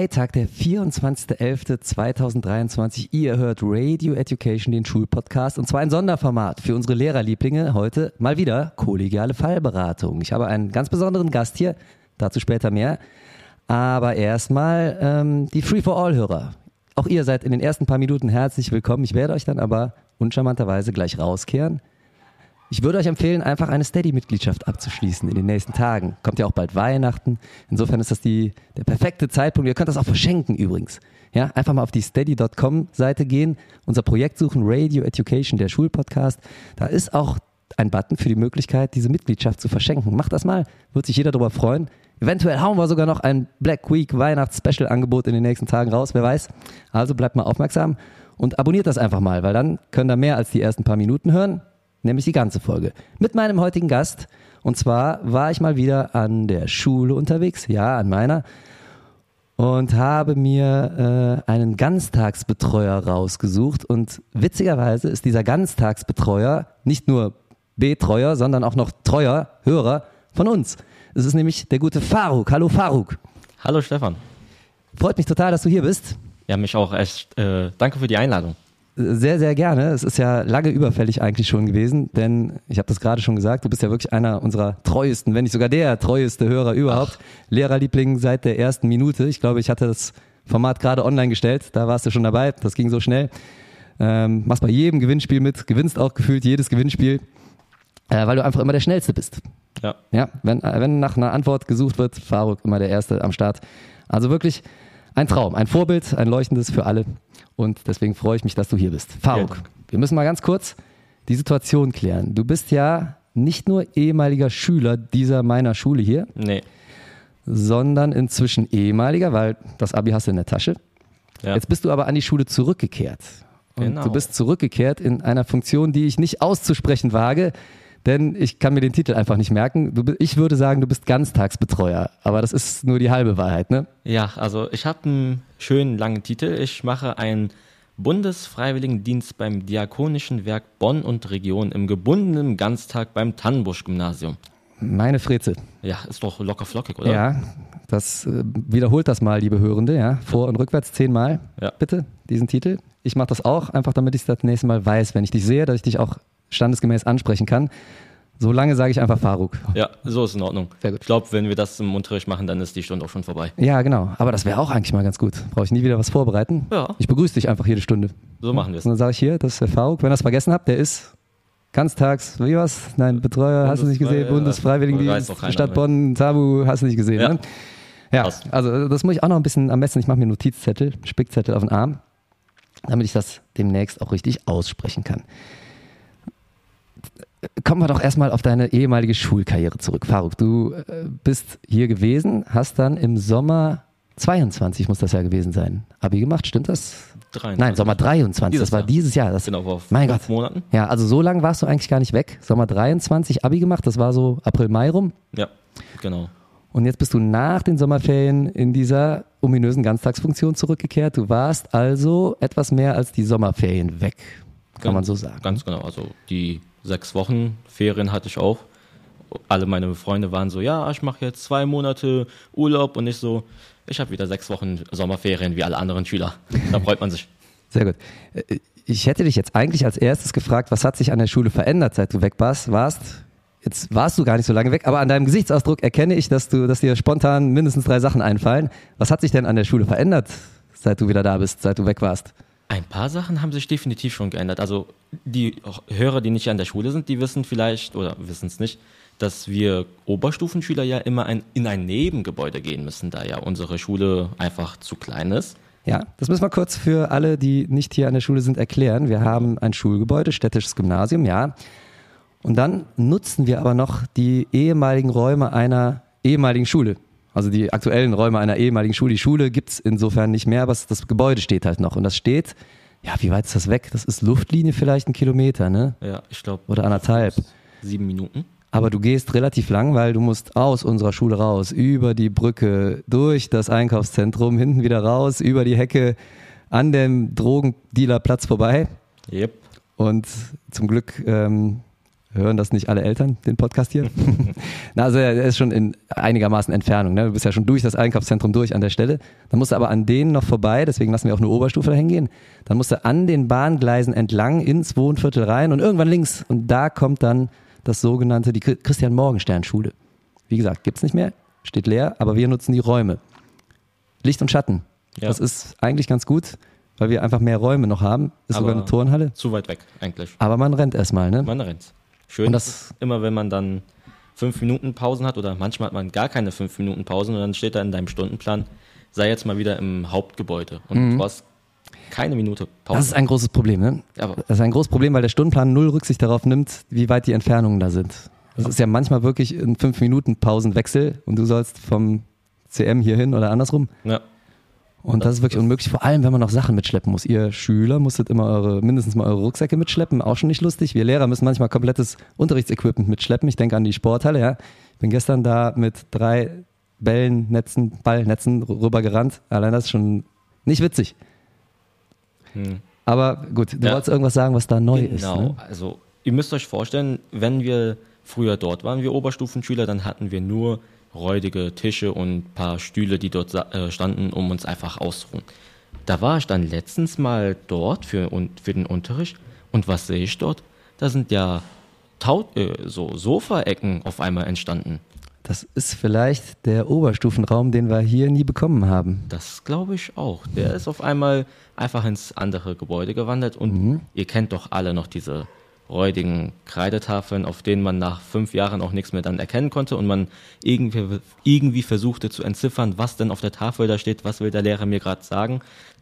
Freitag, der 24.11.2023. Ihr hört Radio Education, den Schulpodcast, und zwar ein Sonderformat für unsere Lehrerlieblinge. Heute mal wieder kollegiale Fallberatung. Ich habe einen ganz besonderen Gast hier, dazu später mehr. Aber erstmal ähm, die Free-for-All-Hörer. Auch ihr seid in den ersten paar Minuten herzlich willkommen. Ich werde euch dann aber uncharmanterweise gleich rauskehren. Ich würde euch empfehlen, einfach eine Steady-Mitgliedschaft abzuschließen in den nächsten Tagen. Kommt ja auch bald Weihnachten. Insofern ist das die, der perfekte Zeitpunkt. Ihr könnt das auch verschenken übrigens. Ja, einfach mal auf die steady.com-Seite gehen, unser Projekt suchen, Radio Education, der Schulpodcast. Da ist auch ein Button für die Möglichkeit, diese Mitgliedschaft zu verschenken. Macht das mal, wird sich jeder darüber freuen. Eventuell hauen wir sogar noch ein Black Week Weihnachts-Special-Angebot in den nächsten Tagen raus, wer weiß. Also bleibt mal aufmerksam und abonniert das einfach mal, weil dann könnt ihr mehr als die ersten paar Minuten hören nämlich die ganze Folge. Mit meinem heutigen Gast. Und zwar war ich mal wieder an der Schule unterwegs, ja, an meiner, und habe mir äh, einen Ganztagsbetreuer rausgesucht. Und witzigerweise ist dieser Ganztagsbetreuer nicht nur Betreuer, sondern auch noch treuer Hörer von uns. Es ist nämlich der gute Faruk. Hallo Faruk. Hallo Stefan. Freut mich total, dass du hier bist. Ja, mich auch. Echt, äh, danke für die Einladung. Sehr, sehr gerne. Es ist ja lange überfällig eigentlich schon gewesen, denn ich habe das gerade schon gesagt, du bist ja wirklich einer unserer treuesten, wenn nicht sogar der treueste Hörer überhaupt. Ach. Lehrerliebling seit der ersten Minute. Ich glaube, ich hatte das Format gerade online gestellt, da warst du schon dabei, das ging so schnell. Ähm, machst bei jedem Gewinnspiel mit, gewinnst auch gefühlt jedes Gewinnspiel, äh, weil du einfach immer der Schnellste bist. Ja. Ja, wenn, äh, wenn nach einer Antwort gesucht wird, Faruk immer der Erste am Start. Also wirklich ein Traum, ein Vorbild, ein leuchtendes für alle. Und deswegen freue ich mich, dass du hier bist. Faruk, ja. wir müssen mal ganz kurz die Situation klären. Du bist ja nicht nur ehemaliger Schüler dieser meiner Schule hier, nee. sondern inzwischen ehemaliger, weil das Abi hast du in der Tasche. Ja. Jetzt bist du aber an die Schule zurückgekehrt. Und genau. du bist zurückgekehrt in einer Funktion, die ich nicht auszusprechen wage, denn ich kann mir den Titel einfach nicht merken. Du, ich würde sagen, du bist Ganztagsbetreuer, aber das ist nur die halbe Wahrheit, ne? Ja, also ich habe einen schönen langen Titel. Ich mache einen Bundesfreiwilligendienst beim Diakonischen Werk Bonn und Region im gebundenen Ganztag beim Tannenbusch-Gymnasium. Meine Freze. Ja, ist doch locker flockig, oder? Ja, das äh, wiederholt das mal, liebe Hörende, ja. Vor- und rückwärts zehnmal, ja. bitte, diesen Titel. Ich mache das auch, einfach damit ich das nächste Mal weiß, wenn ich dich sehe, dass ich dich auch standesgemäß ansprechen kann. So lange sage ich einfach Faruk. Ja, so ist in Ordnung. Sehr gut. Ich glaube, wenn wir das im Unterricht machen, dann ist die Stunde auch schon vorbei. Ja, genau. Aber das wäre auch eigentlich mal ganz gut. Brauche ich nie wieder was vorbereiten. Ja. Ich begrüße dich einfach jede Stunde. So machen wir es. Und dann sage ich hier, das ist der Faruk. Wenn ihr das vergessen habt, der ist ganztags, wie was? Nein, Betreuer, hast du nicht gesehen? Bundesfreiwilligendienst, Stadt Bonn, Tabu, hast du nicht gesehen. Ja. Ne? Ja, also das muss ich auch noch ein bisschen am besten. Ich mache mir Notizzettel, Spickzettel auf den Arm, damit ich das demnächst auch richtig aussprechen kann kommen wir doch erstmal auf deine ehemalige Schulkarriere zurück. Faruk, du äh, bist hier gewesen, hast dann im Sommer 22 muss das ja gewesen sein. Abi gemacht, stimmt das? 23. Nein, Sommer 23. Dieses das war Jahr. dieses Jahr. Das, Genau, vor mein Gott. Monaten. Ja, also so lange warst du eigentlich gar nicht weg. Sommer 23 Abi gemacht, das war so April, Mai rum. Ja, genau. Und jetzt bist du nach den Sommerferien in dieser ominösen Ganztagsfunktion zurückgekehrt. Du warst also etwas mehr als die Sommerferien weg, kann Ganz- man so sagen. Ganz genau. Also die sechs Wochen Ferien hatte ich auch. Alle meine Freunde waren so, ja, ich mache jetzt zwei Monate Urlaub und ich so, ich habe wieder sechs Wochen Sommerferien wie alle anderen Schüler. Da freut man sich. Sehr gut. Äh, Ich hätte dich jetzt eigentlich als erstes gefragt, was hat sich an der Schule verändert, seit du weg warst? warst? Jetzt warst du gar nicht so lange weg, aber an deinem Gesichtsausdruck erkenne ich, dass, du, dass dir spontan mindestens drei Sachen einfallen. Was hat sich denn an der Schule verändert, seit du wieder da bist, seit du weg warst? Ein paar Sachen haben sich definitiv schon geändert. Also die Hörer, die nicht an der Schule sind, die wissen vielleicht oder wissen es nicht, dass wir Oberstufenschüler ja immer ein, in ein Nebengebäude gehen müssen, da ja unsere Schule einfach zu klein ist. Ja, das müssen wir kurz für alle, die nicht hier an der Schule sind, erklären. Wir haben ein Schulgebäude, städtisches Gymnasium, ja. Und dann nutzen wir aber noch die ehemaligen Räume einer ehemaligen Schule. Also die aktuellen Räume einer ehemaligen Schule. Die Schule gibt's insofern nicht mehr, aber es- das Gebäude steht halt noch. Und das steht, ja, wie weit ist das weg? Das ist Luftlinie vielleicht ein Kilometer, ne? Ja, ich glaube. Oder anderthalb. Sieben Minuten. Aber du gehst relativ lang, weil du musst aus unserer Schule raus, über die Brücke, durch das Einkaufszentrum, hinten wieder raus, über die Hecke. an dem Drogendealerplatz vorbei. Yep. Und zum Glück ähm, hören das nicht alle Eltern, den Podcast hier. Na, also er ist schon in einigermaßen Entfernung. Ne? Du bist ja schon durch das Einkaufszentrum durch an der Stelle. Dann musst du aber an denen noch vorbei, deswegen lassen wir auch eine Oberstufe dahin gehen. Dann musst du an den Bahngleisen entlang ins Wohnviertel rein und irgendwann links. Und da kommt dann das sogenannte, die Christian Morgenstern Schule. Wie gesagt, gibt's nicht mehr, steht leer, aber wir nutzen die Räume. Licht und Schatten. Ja. Das ist eigentlich ganz gut, weil wir einfach mehr Räume noch haben. Ist Aber- sogar eine Turnhalle. Zu weit weg, eigentlich. Aber man rennt erstmal, ne? Man rennt. Schön Und das- immer, wenn man dann fünf Minuten Pausen hat oder manchmal hat man gar keine fünf Minuten Pausen und dann steht da in deinem Stundenplan, sei jetzt mal wieder im Hauptgebäude und du hast keine Minute Pause. Mhm. Das ist ein großes Problem, ne? Aber- Das ist ein großes Problem, weil der Stundenplan null Rücksicht darauf nimmt, wie weit die Entfernungen da sind. Das ist ja manchmal wirklich ein 5 Minuten Pausenwechsel und du sollst vom CM hier hin oder andersrum. ja, Und das, ist wirklich unmöglich, vor allem wenn man noch Sachen mitschleppen muss. Ihr Schüler musstet immer eure, mindestens mal eure Rucksäcke mitschleppen, auch schon nicht lustig. Wir Lehrer müssen manchmal komplettes Unterrichtsequipment mitschleppen. Ich denke an die Sporthalle, ja. Ich bin gestern da mit drei Bällen, Netzen, Ballnetzen rübergerannt. Allein das ist schon nicht witzig. Hm. Aber gut, du Ja. wolltest irgendwas sagen, was da neu ist. genau. Ne? Also ihr müsst euch vorstellen, wenn wir früher dort waren, wir Oberstufenschüler, dann hatten wir nur räudige Tische und ein paar Stühle, die dort äh, standen, um uns einfach auszuruhen. Da war ich dann letztens mal dort für, und, für den Unterricht und was sehe ich dort? Da sind ja Tau äh, so Sofaecken auf einmal entstanden. Das ist vielleicht der Oberstufenraum, den wir hier nie bekommen haben. Das glaube ich auch. Der ist auf einmal einfach ins andere Gebäude gewandert und ihr kennt doch alle noch diese räudigen Kreidetafeln, auf denen man nach fünf Jahren auch nichts mehr dann erkennen konnte und man irgendwie, irgendwie versuchte zu entziffern, was denn auf der Tafel da steht, was will der Lehrer mir gerade sagen.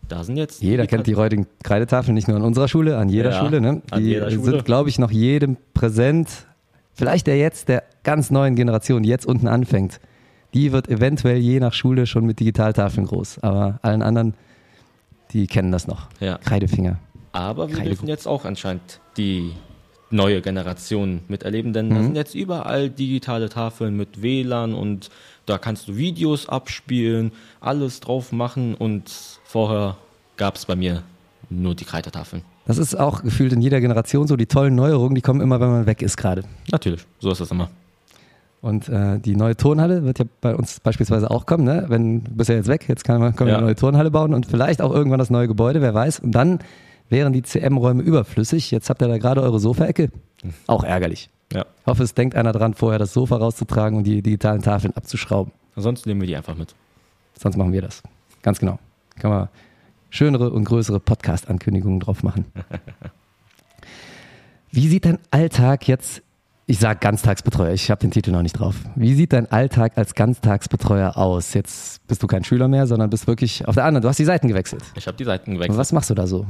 Da sind jetzt Jeder kennt die räudigen Kreidetafeln, nicht nur an unserer Schule, an jeder Ja, Schule. Ne? Die jeder Schule. sind, glaube ich, noch jedem präsent. Vielleicht der jetzt, der ganz neuen Generation, die jetzt unten anfängt. Die wird eventuell je nach Schule schon mit Digitaltafeln groß. Aber allen anderen, die kennen das noch. Ja. Kreidefinger. Aber wir Keine dürfen jetzt auch anscheinend die neue Generation miterleben, denn Mhm. da sind jetzt überall digitale Tafeln mit WLAN und da kannst du Videos abspielen, alles drauf machen und vorher gab es bei mir nur die Kreidetafeln. Das ist auch gefühlt in jeder Generation so. Die tollen Neuerungen, die kommen immer, wenn man weg ist gerade. Natürlich, so ist das immer. Und äh, die neue Turnhalle wird ja bei uns beispielsweise auch kommen. Ne? Wenn du bist ja jetzt weg, jetzt kann man, können wir Ja. eine neue Turnhalle bauen und vielleicht auch irgendwann das neue Gebäude, wer weiß. Und dann wären die CM-Räume überflüssig. Jetzt habt ihr da gerade eure Sofaecke. Auch ärgerlich. Ja. Ich hoffe, es denkt einer dran, vorher das Sofa rauszutragen und die digitalen Tafeln abzuschrauben. Ansonsten nehmen wir die einfach mit. Sonst machen wir das. Ganz genau. Kann man schönere und größere Podcast-Ankündigungen drauf machen. Wie sieht dein Alltag jetzt, ich sage Ganztagsbetreuer, ich habe den Titel noch nicht drauf. Wie sieht dein Alltag als Ganztagsbetreuer aus? Jetzt bist du kein Schüler mehr, sondern bist wirklich auf der anderen. Du hast die Seiten gewechselt. Ich habe die Seiten gewechselt. Was machst du da so?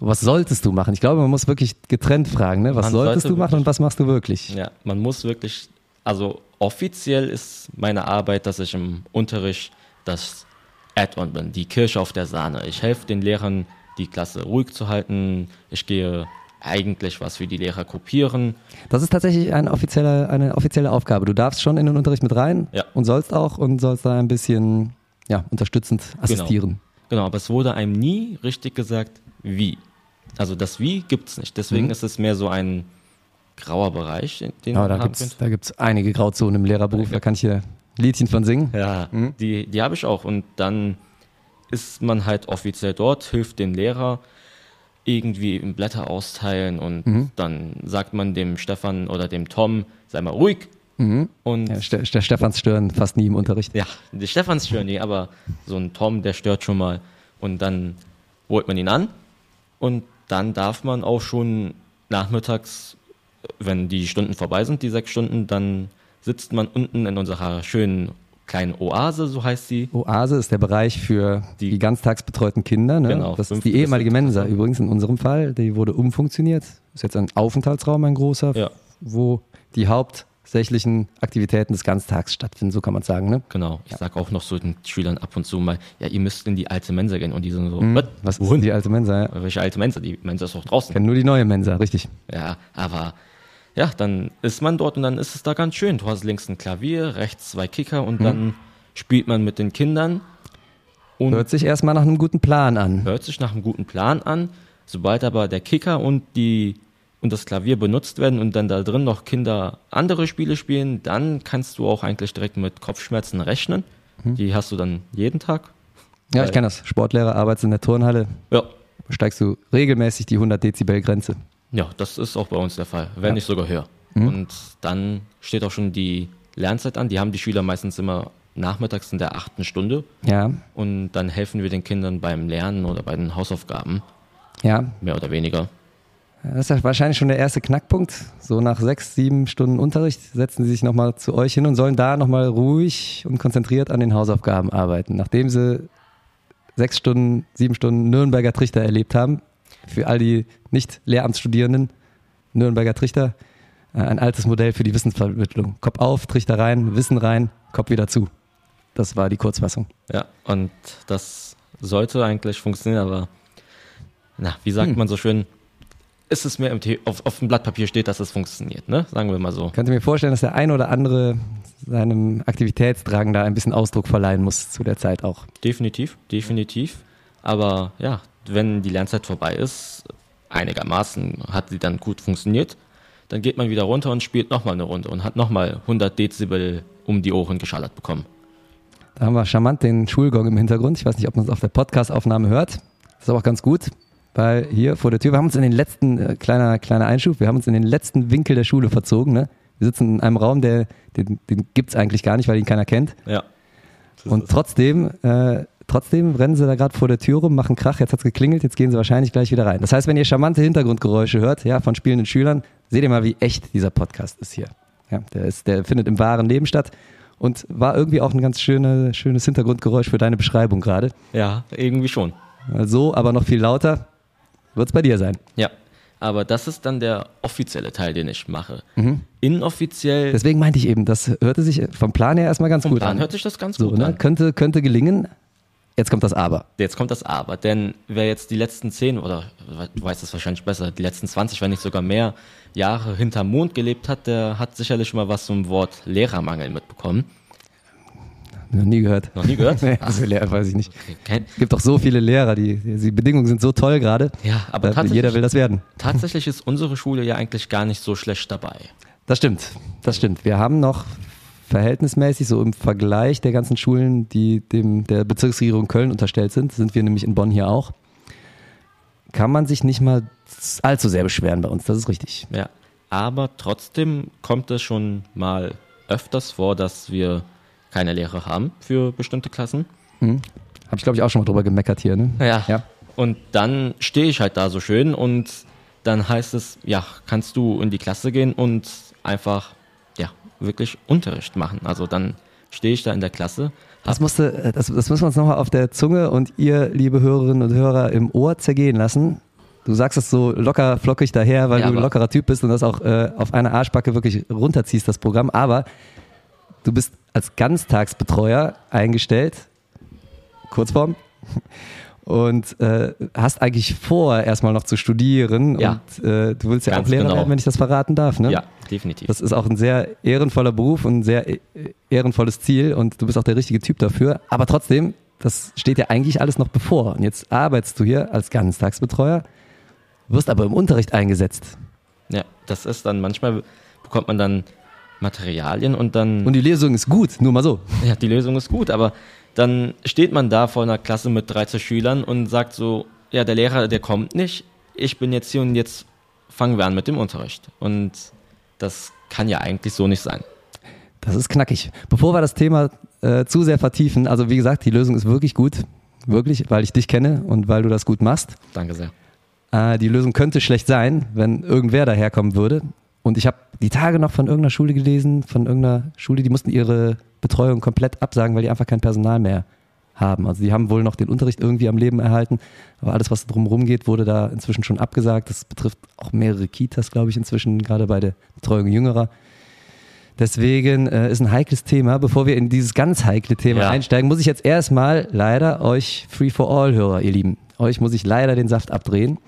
Was solltest du machen? Ich glaube, man muss wirklich getrennt fragen. Ne? Was Man solltest sollte du machen und was machst du wirklich? Ja, man muss wirklich, also offiziell ist meine Arbeit, dass ich im Unterricht das Add-on bin, die Kirsche auf der Sahne. Ich helfe den Lehrern, die Klasse ruhig zu halten. Ich gehe eigentlich was für die Lehrer kopieren. Das ist tatsächlich eine offizielle, eine offizielle Aufgabe. Du darfst schon in den Unterricht mit rein Ja. und sollst auch und sollst da ein bisschen ja, unterstützend assistieren. Genau, aber es wurde einem nie richtig gesagt, wie. Also das Wie gibt es nicht. Deswegen Mhm. ist es mehr so ein grauer Bereich, den man da gibt's, da gibt's einige Grauzonen im Lehrerberuf, da kann ich hier Liedchen von singen. Ja, die, die habe ich auch. Und dann ist man halt offiziell dort, hilft dem Lehrer irgendwie im Blätter austeilen und dann sagt man dem Stefan oder dem Tom, sei mal ruhig. Und Ja, Ste der Stefans stören fast nie im Unterricht. ja, die Stefans stören nie, aber so ein Tom, der stört schon mal. Und dann holt man ihn an und dann darf man auch schon nachmittags, wenn die Stunden vorbei sind, die sechs Stunden, dann sitzt man unten in unserer schönen kleinen Oase, so heißt sie. Oase ist der Bereich für die, Die- ganztagsbetreuten Kinder. Ne? Genau, das ist die ehemalige Mensa übrigens in unserem Fall. Die wurde umfunktioniert. Ist jetzt ein Aufenthaltsraum, ein großer, Ja. wo die hauptsächlichen Aktivitäten des Ganztags stattfinden, so kann man sagen. Ne? Genau. Ich sag auch noch so den Schülern ab und zu mal, ja, ihr müsst in die alte Mensa gehen. Und die sind so, Hm, was? Ist Wohin? die alte Mensa? Ja. Welche alte Mensa? Die Mensa ist doch draußen. Ich kenne nur die neue Mensa, richtig. Ja, aber ja, dann ist man dort und dann ist es da ganz schön. Du hast links ein Klavier, rechts zwei Kicker Mhm. und dann spielt man mit den Kindern. Und Hört sich erstmal nach einem guten Plan an. hört sich nach einem guten Plan an. Sobald aber der Kicker und die und das Klavier benutzt werden und dann da drin noch Kinder andere Spiele spielen, dann kannst du auch eigentlich direkt mit Kopfschmerzen rechnen. Die hast du dann jeden Tag. Ja, ich kenne das. Sportlehrer, arbeitest in der Turnhalle, Ja. steigst du regelmäßig die 100 Dezibel Grenze. Ja, das ist auch bei uns der Fall, wenn nicht sogar höher. Und dann steht auch schon die Lernzeit an. Die haben die Schüler meistens immer nachmittags in der achten Stunde. Ja, Und dann helfen wir den Kindern beim Lernen oder bei den Hausaufgaben, ja. mehr oder weniger. Das ist ja wahrscheinlich schon der erste Knackpunkt. So nach sechs, sieben Stunden Unterricht setzen sie sich nochmal zu euch hin und sollen da nochmal ruhig und konzentriert an den Hausaufgaben arbeiten. Nachdem sie sechs Stunden, sieben Stunden Nürnberger Trichter erlebt haben, für all die Nicht-Lehramtsstudierenden, Nürnberger Trichter, äh, ein altes Modell für die Wissensvermittlung. Kopf auf, Trichter rein, Wissen rein, Kopf wieder zu. Das war die Kurzfassung. Ja, und das sollte eigentlich funktionieren, aber na, wie sagt man so schön, ist es mir auf, auf dem Blatt Papier steht, dass es funktioniert, ne? Sagen wir mal so. Könnt ihr mir vorstellen, dass der ein oder andere seinem Aktivitätsdrang da ein bisschen Ausdruck verleihen muss zu der Zeit auch. Definitiv, definitiv. Aber ja, wenn die Lernzeit vorbei ist, einigermaßen hat sie dann gut funktioniert, dann geht man wieder runter und spielt nochmal eine Runde und hat nochmal 100 Dezibel um die Ohren geschallert bekommen. Da haben wir charmant den Schulgong im Hintergrund. Ich weiß nicht, ob man es auf der Podcast-Aufnahme hört. Das ist aber auch ganz gut, weil hier vor der Tür, wir haben uns in den letzten, äh, kleiner, kleiner Einschub, wir haben uns in den letzten Winkel der Schule verzogen. Ne? Wir sitzen in einem Raum, der, den, den gibt es eigentlich gar nicht, weil ihn keiner kennt. Ja. Und trotzdem, äh, trotzdem rennen sie da gerade vor der Tür rum, machen Krach, jetzt hat's geklingelt, jetzt gehen sie wahrscheinlich gleich wieder rein. Das heißt, wenn ihr charmante Hintergrundgeräusche hört, ja, von spielenden Schülern, seht ihr mal, wie echt dieser Podcast ist hier. Ja, der, ist, der findet im wahren Leben statt und war irgendwie auch ein ganz schöne, schönes Hintergrundgeräusch für deine Beschreibung gerade. ja, irgendwie schon. So, aber noch viel lauter wird's bei dir sein. Ja. Aber das ist dann der offizielle Teil, den ich mache. Inoffiziell Deswegen meinte ich eben, das hörte sich vom Plan her erstmal ganz vom gut Plan an. hört sich das ganz so, gut ne? an. könnte, könnte gelingen. Jetzt kommt das Aber. Jetzt kommt das Aber, denn wer jetzt die letzten 10 oder du weißt es wahrscheinlich besser, die letzten 20, wenn nicht sogar mehr Jahre hinterm Mond gelebt hat, der hat sicherlich schon mal was zum Wort Lehrermangel mitbekommen. Noch nie gehört. Noch nie gehört? Nee, also Lehrer weiß ich nicht. Kein- Es gibt doch so viele Lehrer, die, die Bedingungen sind so toll gerade. Ja, aber Äh, tatsächlich, jeder will das werden. tatsächlich ist unsere Schule ja eigentlich gar nicht so schlecht dabei. Das stimmt, das stimmt. Wir haben noch verhältnismäßig so im Vergleich der ganzen Schulen, die dem der Bezirksregierung Köln unterstellt sind, sind wir nämlich in Bonn hier auch. Kann man sich nicht mal allzu sehr beschweren bei uns, das ist richtig. Ja, aber trotzdem kommt es schon mal öfters vor, dass wir keine Lehrer haben für bestimmte Klassen. Habe ich glaube ich auch schon mal drüber gemeckert hier, ne? Ja. Ja. Und dann stehe ich halt da so schön und dann heißt es, ja, kannst du in die Klasse gehen und einfach, ja, wirklich Unterricht machen. Also dann stehe ich da in der Klasse. Das, musste, äh, das, das müssen wir uns nochmal auf der Zunge und ihr, liebe Hörerinnen und Hörer, im Ohr zergehen lassen. Du sagst es so locker flockig daher, weil Ja, du ein lockerer Typ bist und das auch äh, auf einer Arschbacke wirklich runterziehst, das Programm. Aber du bist als Ganztagsbetreuer eingestellt, Kurzform, und äh, hast eigentlich vor, erstmal noch zu studieren. Ja. Und äh, du willst ja Ganz auch Lehrer genau. werden, wenn ich das verraten darf. Ne? Ja, definitiv. Das ist auch ein sehr ehrenvoller Beruf und ein sehr äh, ehrenvolles Ziel und du bist auch der richtige Typ dafür. Aber trotzdem, das steht ja eigentlich alles noch bevor. Und jetzt arbeitest du hier als Ganztagsbetreuer, wirst aber im Unterricht eingesetzt. ja, das ist dann, manchmal bekommt man dann Materialien und dann, Und die Lesung ist gut, nur mal so. ja, die Lösung ist gut, aber dann steht man da vor einer Klasse mit 13 Schülern und sagt so, ja, der Lehrer, der kommt nicht, ich bin jetzt hier und jetzt fangen wir an mit dem Unterricht. Und das kann ja eigentlich so nicht sein. Das ist knackig. Bevor wir das Thema äh, zu sehr vertiefen, also wie gesagt, die Lösung ist wirklich gut. Wirklich, weil ich dich kenne und weil du das gut machst. Danke sehr. Äh, die Lösung könnte schlecht sein, wenn irgendwer daherkommen würde. Und ich habe die Tage noch von irgendeiner Schule gelesen, von irgendeiner Schule, die mussten ihre Betreuung komplett absagen, weil die einfach kein Personal mehr haben. Also die haben wohl noch den Unterricht irgendwie am Leben erhalten, aber alles, was drumherum geht, wurde da inzwischen schon abgesagt. Das betrifft auch mehrere Kitas, glaube ich, inzwischen, gerade bei der Betreuung Jüngerer. Deswegen äh, ist ein heikles Thema. Bevor wir in dieses ganz heikle Thema Ja. einsteigen, muss ich jetzt erstmal leider euch Free for All Hörer, ihr Lieben, euch muss ich leider den Saft abdrehen.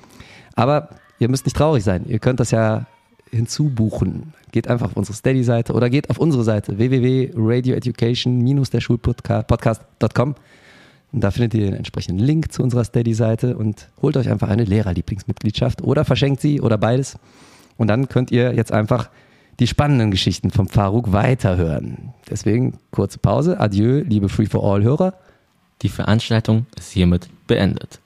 Aber ihr müsst nicht traurig sein. Ihr könnt das ja hinzubuchen. Geht einfach auf unsere Steady-Seite oder geht auf unsere Seite www.radioeducation-der-schulpodcast.com. Und da findet ihr den entsprechenden Link zu unserer Steady-Seite und holt euch einfach eine Lehrerlieblingsmitgliedschaft oder verschenkt sie oder beides. Und dann könnt ihr jetzt einfach die spannenden Geschichten vom Faruk weiterhören. Deswegen kurze Pause. Adieu, liebe Free for All-Hörer. Die Veranstaltung ist hiermit beendet.